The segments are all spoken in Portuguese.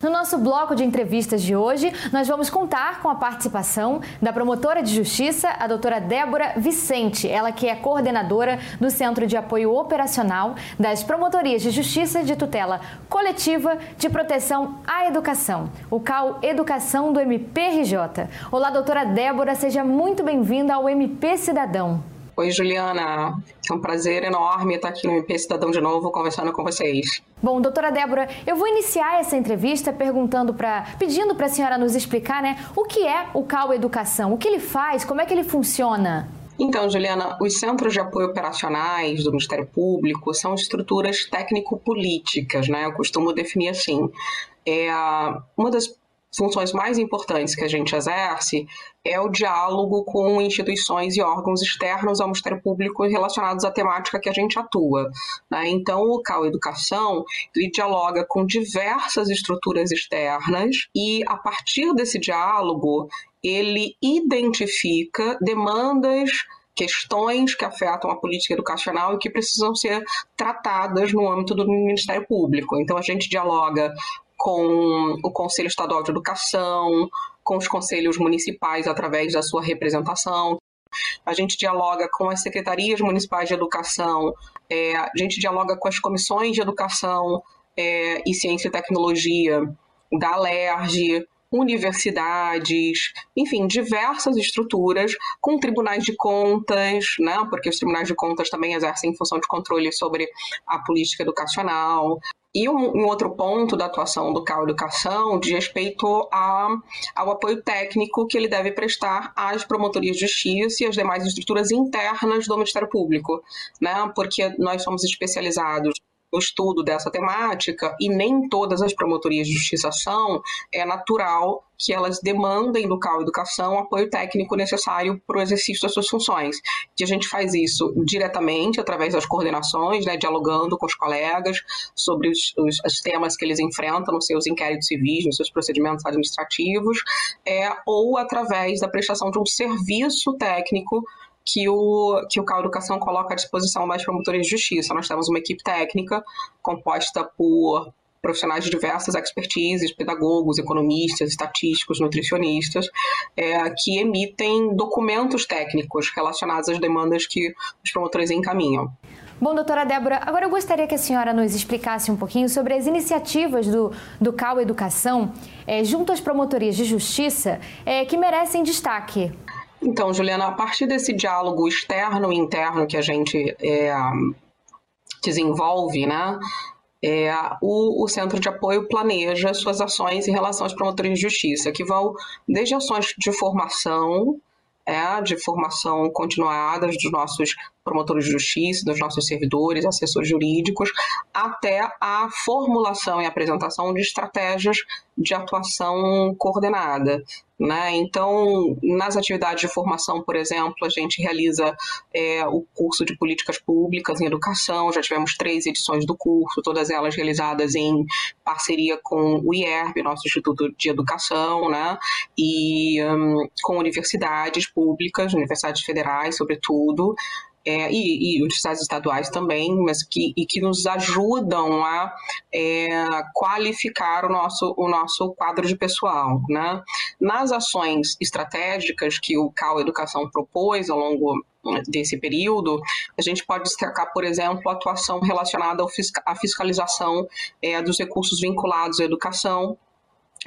No nosso bloco de entrevistas de hoje, nós vamos contar com a participação da promotora de justiça, a doutora Débora Vicente, ela que é coordenadora do Centro de Apoio Operacional das Promotorias de Justiça de Tutela Coletiva de Proteção à Educação, o CAL Educação do MPRJ. Olá, doutora Débora, seja muito bem-vinda ao MP Cidadão. Oi, Juliana. É um prazer enorme estar aqui no MP Cidadão de novo conversando com vocês. Bom, doutora Débora, eu vou iniciar essa entrevista perguntando para, pedindo para a senhora nos explicar, né, o que é o CAU Educação, o que ele faz, como é que ele funciona. Então, Juliana, os centros de apoio operacionais do Ministério Público são estruturas técnico-políticas, né? Eu costumo definir assim. É, uma das funções mais importantes que a gente exerce é o diálogo com instituições e órgãos externos ao Ministério Público relacionados à temática que a gente atua. Né? Então, o CAU Educação ele dialoga com diversas estruturas externas e, a partir desse diálogo, ele identifica demandas questões que afetam a política educacional e que precisam ser tratadas no âmbito do Ministério Público. Então, a gente dialoga com o Conselho Estadual de Educação, com os conselhos municipais através da sua representação. A gente dialoga com as secretarias municipais de educação, é, a gente dialoga com as comissões de educação é, e ciência e tecnologia da LERJ, universidades, enfim, diversas estruturas com tribunais de contas, né? Porque os tribunais de contas também exercem função de controle sobre a política educacional. E um, um, outro ponto da atuação do CAU Educação diz respeito a, ao apoio técnico que ele deve prestar às promotorias de justiça e às demais estruturas internas do Ministério Público, né? porque nós somos especializados no estudo dessa temática, e nem todas as promotorias de justiça são, é natural que elas demandem do CAU Educação o apoio técnico necessário para o exercício das suas funções. E a gente faz isso diretamente através das coordenações, né, dialogando com os colegas sobre os, os, os, temas que eles enfrentam nos seus inquéritos civis, nos seus procedimentos administrativos, é, ou através da prestação de um serviço técnico que o, que o CAU Educação coloca à disposição das promotorias de justiça. Nós temos uma equipe técnica composta por profissionais de diversas expertises, pedagogos, economistas, estatísticos, nutricionistas, é, que emitem documentos técnicos relacionados às demandas que os promotores encaminham. Bom, doutora Débora, agora eu gostaria que a senhora nos explicasse um pouquinho sobre as iniciativas do, do CAU Educação é, junto às promotorias de justiça é, que merecem destaque. Então, Juliana, a partir desse diálogo externo e interno que a gente é, desenvolve, né, é, o, o, Centro de Apoio planeja suas ações em relação aos promotores de justiça, que vão desde ações de formação, é, de formação continuada dos nossos promotores de justiça, dos nossos servidores, assessores jurídicos, até a formulação e apresentação de estratégias de atuação coordenada. Né? Então, nas atividades de formação, por exemplo, a gente realiza é, o curso de políticas públicas em educação, já tivemos três edições do curso, todas elas realizadas em parceria com o IERB, nosso Instituto de Educação, né? e um, com universidades públicas, universidades federais, sobretudo, é, e, e universidades estaduais também, mas que, e que nos ajudam a é, qualificar o nosso, o nosso quadro de pessoal. Né? Nas ações estratégicas que o CAU Educação propôs ao longo desse período, a gente pode destacar, por exemplo, a atuação relacionada à fiscalização é, dos recursos vinculados à educação,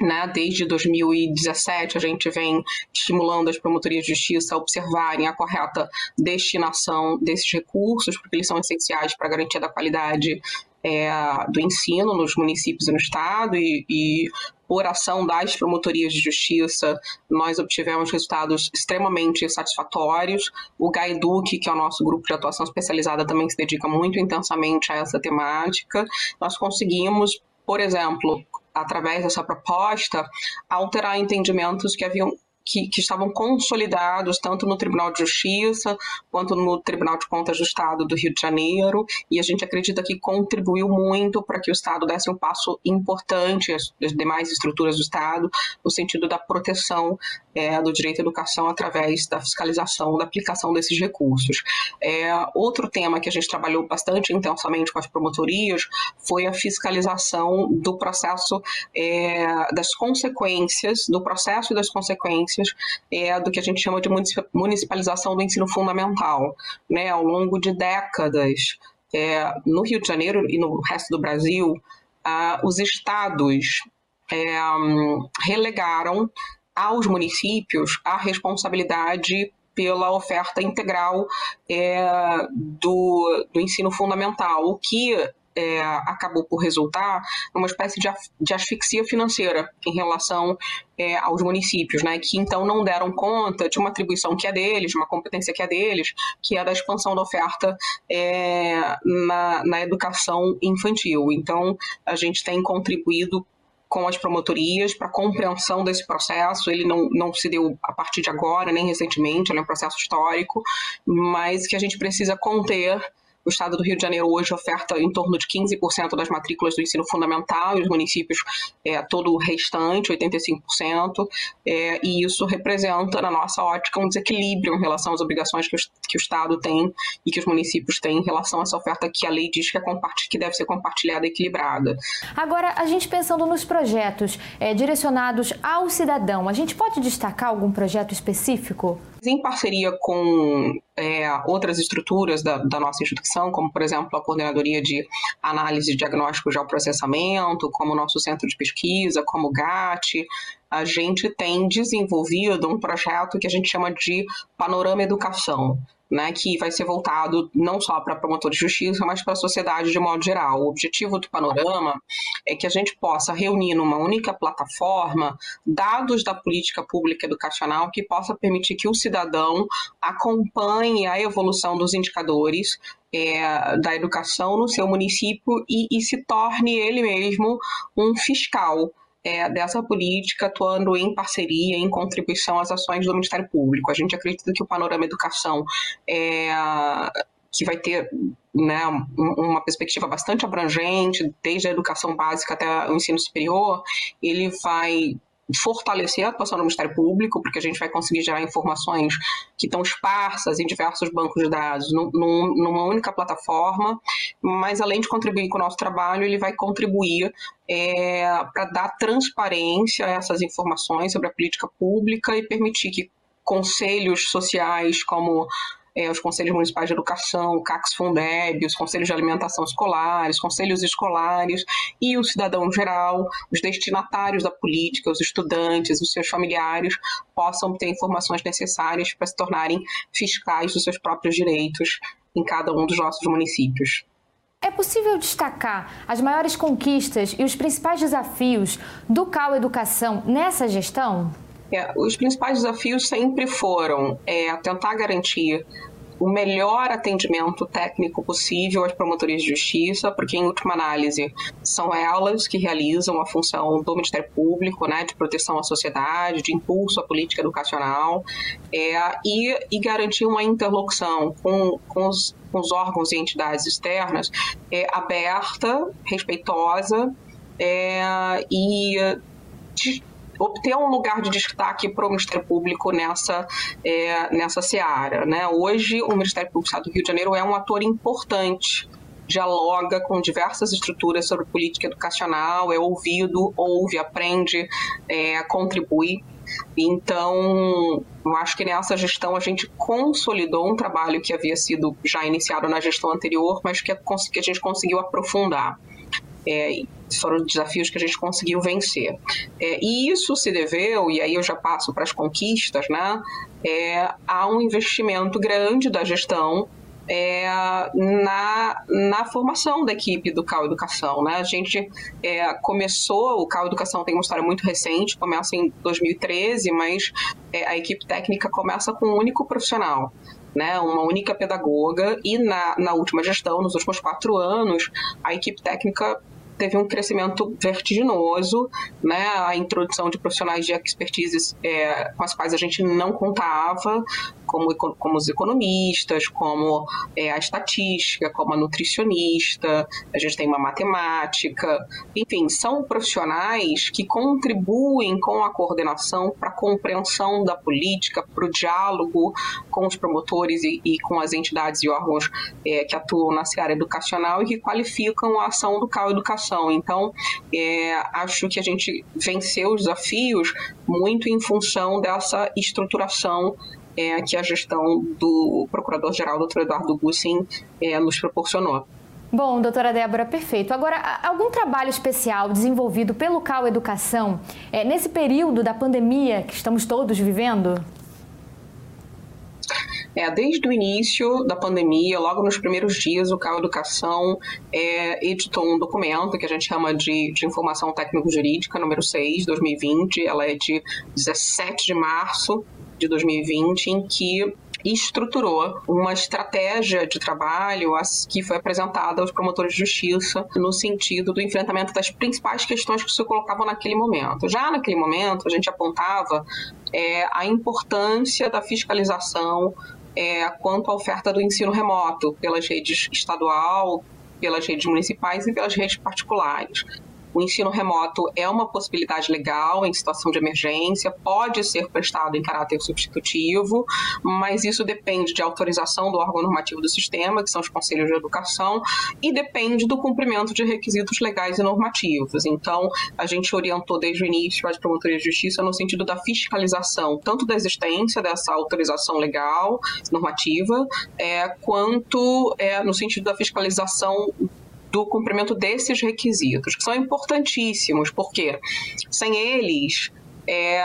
né, desde 2017, a gente vem estimulando as promotorias de justiça a observarem a correta destinação desses recursos, porque eles são essenciais para a garantia da qualidade é, do ensino nos municípios e no estado, e, e por ação das promotorias de justiça, nós obtivemos resultados extremamente satisfatórios. O GAIDUC, que é o nosso grupo de atuação especializada, também se dedica muito intensamente a essa temática. Nós conseguimos, por exemplo, através dessa proposta, alterar entendimentos que haviam que, que, estavam consolidados tanto no Tribunal de Justiça quanto no Tribunal de Contas do Estado do Rio de Janeiro, e a gente acredita que contribuiu muito para que o Estado desse um passo importante às demais estruturas do Estado, no sentido da proteção é, do direito à educação através da fiscalização, da aplicação desses recursos. É, outro tema que a gente trabalhou bastante intensamente com as promotorias foi a fiscalização do processo, é, das consequências, do processo e das consequências é, do que a gente chama de municipalização do ensino fundamental. Né? Ao longo de décadas, é, no Rio de Janeiro e no resto do Brasil, ah, os estados é, relegaram aos municípios a responsabilidade pela oferta integral é, do, do ensino fundamental, o que é, acabou por resultar numa espécie de, de asfixia financeira em relação é, aos municípios, né, que então não deram conta de uma atribuição que é deles, de uma competência que é deles, que é da expansão da oferta é, na, na educação infantil. Então, a gente tem contribuído com as promotorias para compreensão desse processo. Ele não, não se deu a partir de agora, nem recentemente, ele é um processo histórico, mas que a gente precisa conter o estado do Rio de Janeiro hoje oferta em torno de 15% das matrículas do ensino fundamental e os municípios é, todo o restante, 85%, é, e isso representa, na nossa ótica, um desequilíbrio em relação às obrigações que o, que o Estado tem e que os municípios têm em relação a essa oferta que a lei diz que, é que deve ser compartilhada e equilibrada. Agora, a gente pensando nos projetos é, direcionados ao cidadão, a gente pode destacar algum projeto específico? em parceria com é, outras estruturas da, da, nossa instituição, como, por exemplo, a Coordenadoria de Análise, Diagnóstico e Geoprocessamento, como o nosso Centro de Pesquisa, como o GAT, a gente tem desenvolvido um projeto que a gente chama de Panorama Educação né, que vai ser voltado não só para promotores de justiça, mas para a sociedade de modo geral. O objetivo do panorama é que a gente possa reunir numa única plataforma dados da política pública educacional que possa permitir que o cidadão acompanhe a evolução dos indicadores é, da educação no seu município e, e se torne ele mesmo um fiscal é, dessa política atuando em parceria, em contribuição às ações do Ministério Público. A gente acredita que o panorama educação é, que vai ter né, uma perspectiva bastante abrangente, desde a educação básica até o ensino superior, ele vai fortalecer a atuação do Ministério Público, porque a gente vai conseguir gerar informações que estão esparsas em diversos bancos de dados num, numa única plataforma, mas além de contribuir com o nosso trabalho, ele vai contribuir é, para dar transparência a essas informações sobre a política pública e permitir que conselhos sociais como é, os conselhos municipais de educação, o CACS Fundeb, os conselhos de alimentação escolares, conselhos escolares e o cidadão geral, os destinatários da política, os estudantes, os seus familiares, possam ter informações necessárias para se tornarem fiscais dos seus próprios direitos em cada um dos nossos municípios. É possível destacar as maiores conquistas e os principais desafios do CAU Educação nessa gestão? É, os principais desafios sempre foram é, tentar garantir o melhor atendimento técnico possível às promotorias de justiça, porque, em última análise, são elas que realizam a função do Ministério Público, né, de proteção à sociedade, de impulso à política educacional, é, e, e garantir uma interlocução com, com, os, com os órgãos e entidades externas é, aberta, respeitosa é, e obter um lugar de destaque para o Ministério Público nessa, é, nessa seara. Né? Hoje, o Ministério Público do Estado do Rio de Janeiro é um ator importante dialoga com diversas estruturas sobre política educacional, é ouvido, ouve, aprende, é, contribui. Então, eu acho que nessa gestão a gente consolidou um trabalho que havia sido já iniciado na gestão anterior, mas que a, gente conseguiu aprofundar. É, foram desafios que a gente conseguiu vencer. É, e isso se deveu, e aí eu já passo para as conquistas, né, é, a um investimento grande da gestão é, na, na formação da equipe do Cal Educação. Né? A gente é, começou, o Cal Educação tem uma história muito recente, começa em 2013, mas é, a equipe técnica começa com um único profissional. Né, uma única pedagoga, e na, na última gestão, nos últimos quatro anos, a equipe técnica teve um crescimento vertiginoso, né? A introdução de profissionais de expertise é, com as quais a gente não contava, como, como os economistas, como é, a estatística, como a nutricionista, a gente tem uma matemática, enfim, são profissionais que contribuem com a coordenação para a compreensão da política, para o diálogo com os promotores e, e, com as entidades e órgãos é, que atuam na seara educacional e que qualificam a ação do CAU Educação. Então, é, acho que a gente venceu os desafios muito em função dessa estruturação é, que a gestão do Procurador-Geral, doutor Eduardo Gussin, é, nos proporcionou. Bom, doutora Débora, perfeito. Agora, algum trabalho especial desenvolvido pelo CAU Educação é, nesse período da pandemia que estamos todos vivendo? É, desde o início da pandemia, logo nos primeiros dias, o CAU Educação é, editou um documento que a gente chama de, de Informação Técnico-Jurídica, número 6, 2020. Ela é de 17 de março de 2020, em que estruturou uma estratégia de trabalho que foi apresentada aos promotores de justiça no sentido do enfrentamento das principais questões que se colocavam naquele momento. Já naquele momento, a gente apontava é, a importância da fiscalização é, quanto à oferta do ensino remoto pelas redes estadual, pelas redes municipais e pelas redes particulares. O ensino remoto é uma possibilidade legal em situação de emergência, pode ser prestado em caráter substitutivo, mas isso depende de autorização do órgão normativo do sistema, que são os conselhos de educação, e depende do cumprimento de requisitos legais e normativos. Então, a gente orientou desde o início as promotorias de justiça no sentido da fiscalização, tanto da existência dessa autorização legal, normativa, é, quanto é, no sentido da fiscalização do cumprimento desses requisitos, que são importantíssimos, porque sem eles é,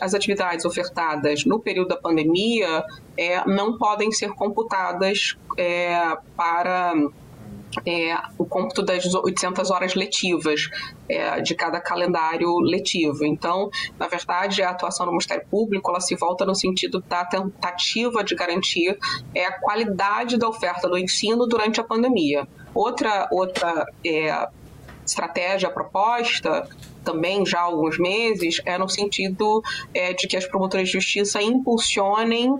as atividades ofertadas no período da pandemia é, não podem ser computadas é, para é, o cômputo das 800 horas letivas é, de cada calendário letivo. Então, na verdade, a atuação do Ministério Público ela se volta no sentido da tentativa de garantir é, a qualidade da oferta do ensino durante a pandemia. Outra, outra é, estratégia proposta também já há alguns meses é no sentido é, de que as promotoras de justiça impulsionem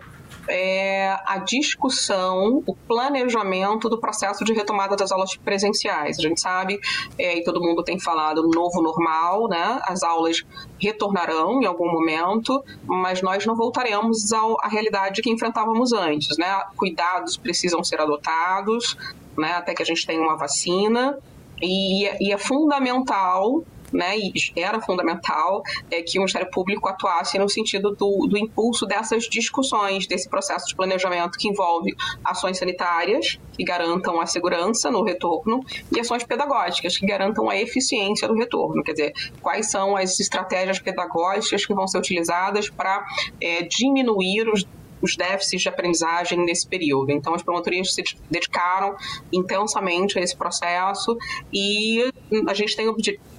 é, a discussão, o planejamento do processo de retomada das aulas presenciais. A gente sabe, é, e todo mundo tem falado, novo normal, né? As aulas retornarão em algum momento, mas nós não voltaremos à realidade que enfrentávamos antes, né? Cuidados precisam ser adotados, né? Até que a gente tenha uma vacina. E, e é fundamental né, e era fundamental é, que o Ministério Público atuasse no sentido do, do impulso dessas discussões, desse processo de planejamento que envolve ações sanitárias, que garantam a segurança no retorno, e ações pedagógicas, que garantam a eficiência do retorno. Quer dizer, quais são as estratégias pedagógicas que vão ser utilizadas para é, diminuir os os déficits de aprendizagem nesse período. Então, as promotorias se dedicaram intensamente a esse processo e a gente tem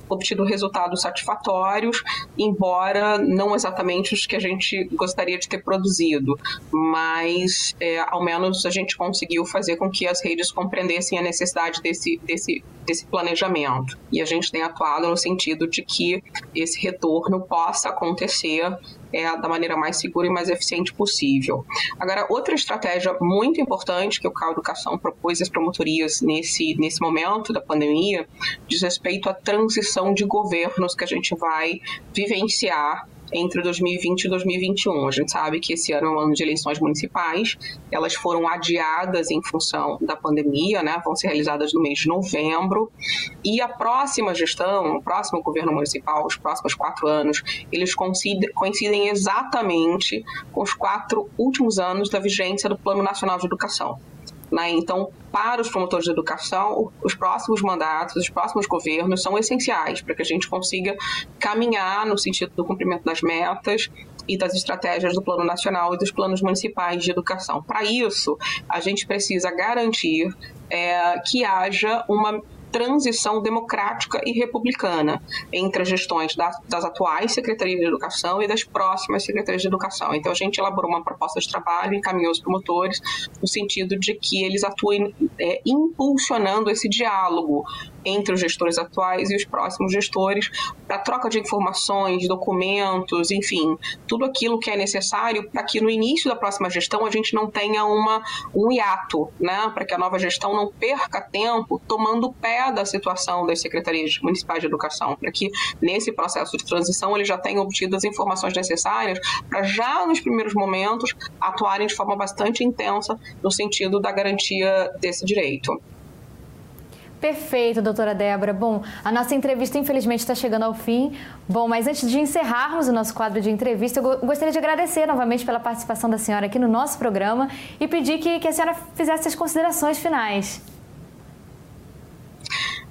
obtido resultados satisfatórios, embora não exatamente os que a gente gostaria de ter produzido, mas é, ao menos a gente conseguiu fazer com que as redes compreendessem a necessidade desse, desse, desse planejamento. E a gente tem atuado no sentido de que esse retorno possa acontecer é, da maneira mais segura e mais eficiente possível. Agora, outra estratégia muito importante que o CAU Educação propôs às promotorias nesse, nesse momento da pandemia diz respeito à transição de governos que a gente vai vivenciar entre 2020 e 2021. A gente sabe que esse ano é um ano de eleições municipais, elas foram adiadas em função da pandemia, né? vão ser realizadas no mês de novembro, e a próxima gestão, o próximo governo municipal, os próximos quatro anos, eles coincidem exatamente com os quatro últimos anos da vigência do Plano Nacional de Educação. Né? Então, para os promotores de educação, os próximos mandatos, os próximos governos são essenciais para que a gente consiga caminhar no sentido do cumprimento das metas e das estratégias do Plano Nacional e dos planos municipais de educação. Para isso, a gente precisa garantir é, que haja uma transição democrática e republicana entre as gestões das, das atuais secretarias de educação e das próximas secretarias de educação. Então, a gente elaborou uma proposta de trabalho, encaminhou os promotores no sentido de que eles atuem é, impulsionando esse diálogo entre os gestores atuais e os próximos gestores para troca de informações, documentos, enfim, tudo aquilo que é necessário para que no início da próxima gestão a gente não tenha uma, um hiato, né? para que a nova gestão não perca tempo tomando pé da situação das secretarias municipais de educação, para que nesse processo de transição eles já tenham obtido as informações necessárias para já nos primeiros momentos atuarem de forma bastante intensa no sentido da garantia desse direito. Perfeito, doutora Débora. Bom, a nossa entrevista infelizmente está chegando ao fim. Bom, mas antes de encerrarmos o nosso quadro de entrevista, eu gostaria de agradecer novamente pela participação da senhora aqui no nosso programa e pedir que, que a senhora fizesse as considerações finais.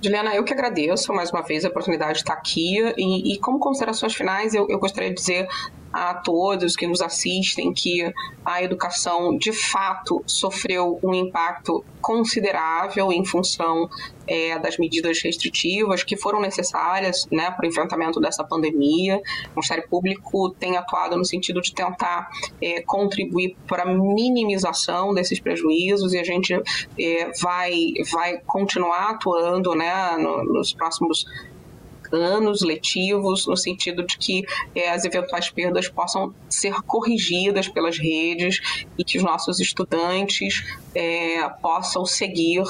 Juliana, eu que agradeço mais uma vez a oportunidade de estar aqui e, e como considerações finais eu, eu gostaria de dizer a todos que nos assistem que a educação de fato sofreu um impacto considerável em função é, das medidas restritivas que foram necessárias né, para o enfrentamento dessa pandemia. O Ministério Público tem atuado no sentido de tentar é, contribuir para a minimização desses prejuízos e a gente é, vai, vai continuar atuando né, no, nos próximos anos letivos, no sentido de que é, as eventuais perdas possam ser corrigidas pelas redes e que os nossos estudantes é, possam seguir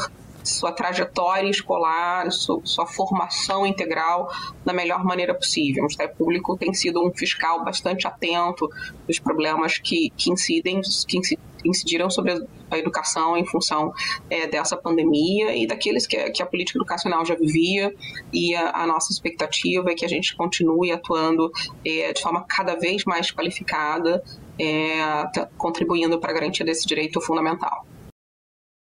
sua trajetória escolar, sua, sua, formação integral da melhor maneira possível. O Ministério Público tem sido um fiscal bastante atento dos problemas que, que incidem, que incidiram sobre a educação em função é, dessa pandemia e daqueles que, que, a política educacional já vivia e a, a nossa expectativa é que a gente continue atuando é, de forma cada vez mais qualificada, é, contribuindo para a garantia desse direito fundamental.